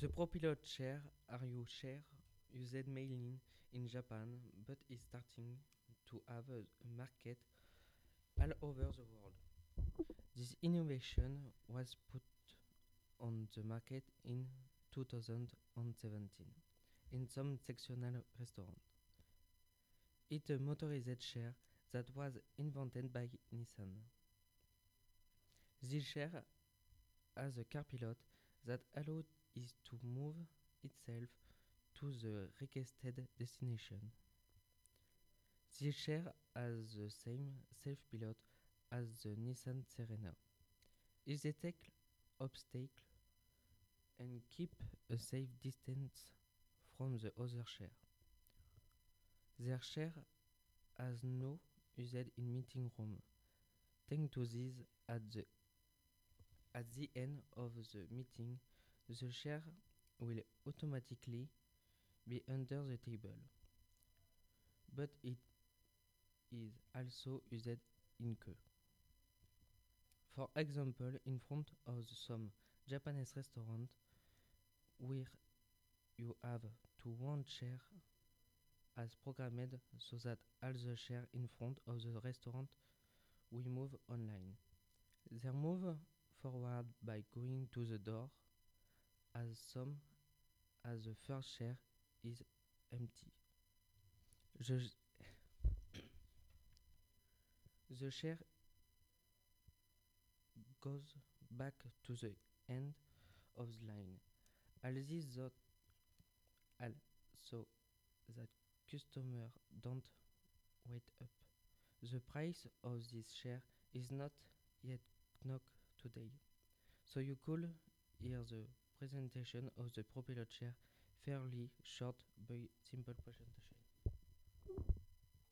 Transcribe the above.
The propilot are you share used mainly in Japan but is starting to have a market all over the world. This innovation was put on the market in 2017 in some sectional restaurants. It's a motorized chair that was invented by Nissan. This chair has a car pilot that allows it to move itself to the requested destination. This chair has the same self-pilot as the Nissan Serena. It detects obstacles and keep a safe distance from the other chair. Their chair has no used in meeting room. Thanks to this, at the at the end of the meeting, the chair will automatically be under the table. But it is also used in queue. For example, in front of some Japanese restaurant where you have to one chair as programmed so that all the chair in front of the restaurant we move online. They move forward by going to the door as some as the first chair is empty. The, chair goes back to the end of the line. All this that so that customer don't wait up. The price of this share is not yet known today. So you could hear the presentation of the propeller chair, fairly short but simple presentation.